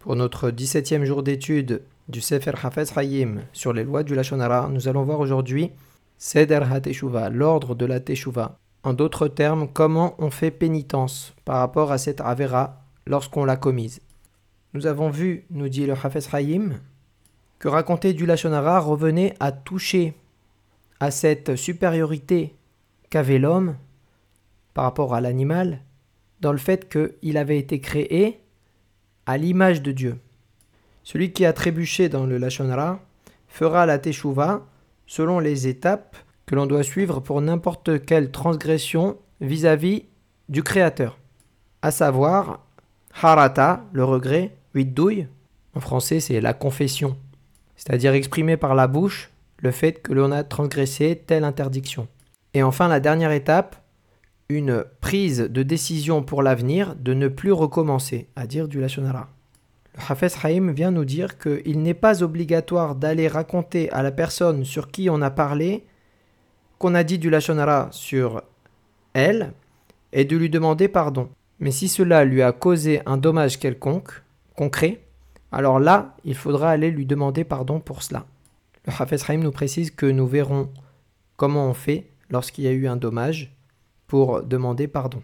Pour notre 17e jour d'étude du Sefer Hafez Hayim sur les lois du Lachonara, nous allons voir aujourd'hui Seder HaTeshuva, l'ordre de la Teshuva. En d'autres termes, comment on fait pénitence par rapport à cette Avera lorsqu'on l'a commise. Nous avons vu, nous dit le Hafez Hayim, que raconter du Lachonara revenait à toucher à cette supériorité qu'avait l'homme par rapport à l'animal, dans le fait qu'il avait été créé à l'image de Dieu. Celui qui a trébuché dans le Lachonara fera la Teshuvah selon les étapes que l'on doit suivre pour n'importe quelle transgression vis-à-vis du Créateur, à savoir Harata, le regret, douille, en français c'est la confession, c'est-à-dire exprimer par la bouche le fait que l'on a transgressé telle interdiction. Et enfin la dernière étape, une prise de décision pour l'avenir de ne plus recommencer, à dire du Lachonara. Le Hafez Haïm vient nous dire qu'il n'est pas obligatoire d'aller raconter à la personne sur qui on a parlé qu'on a dit du Lachonara sur elle et de lui demander pardon. Mais si cela lui a causé un dommage quelconque, concret, alors là, il faudra aller lui demander pardon pour cela. Le Hafez nous précise que nous verrons comment on fait lorsqu'il y a eu un dommage pour demander pardon.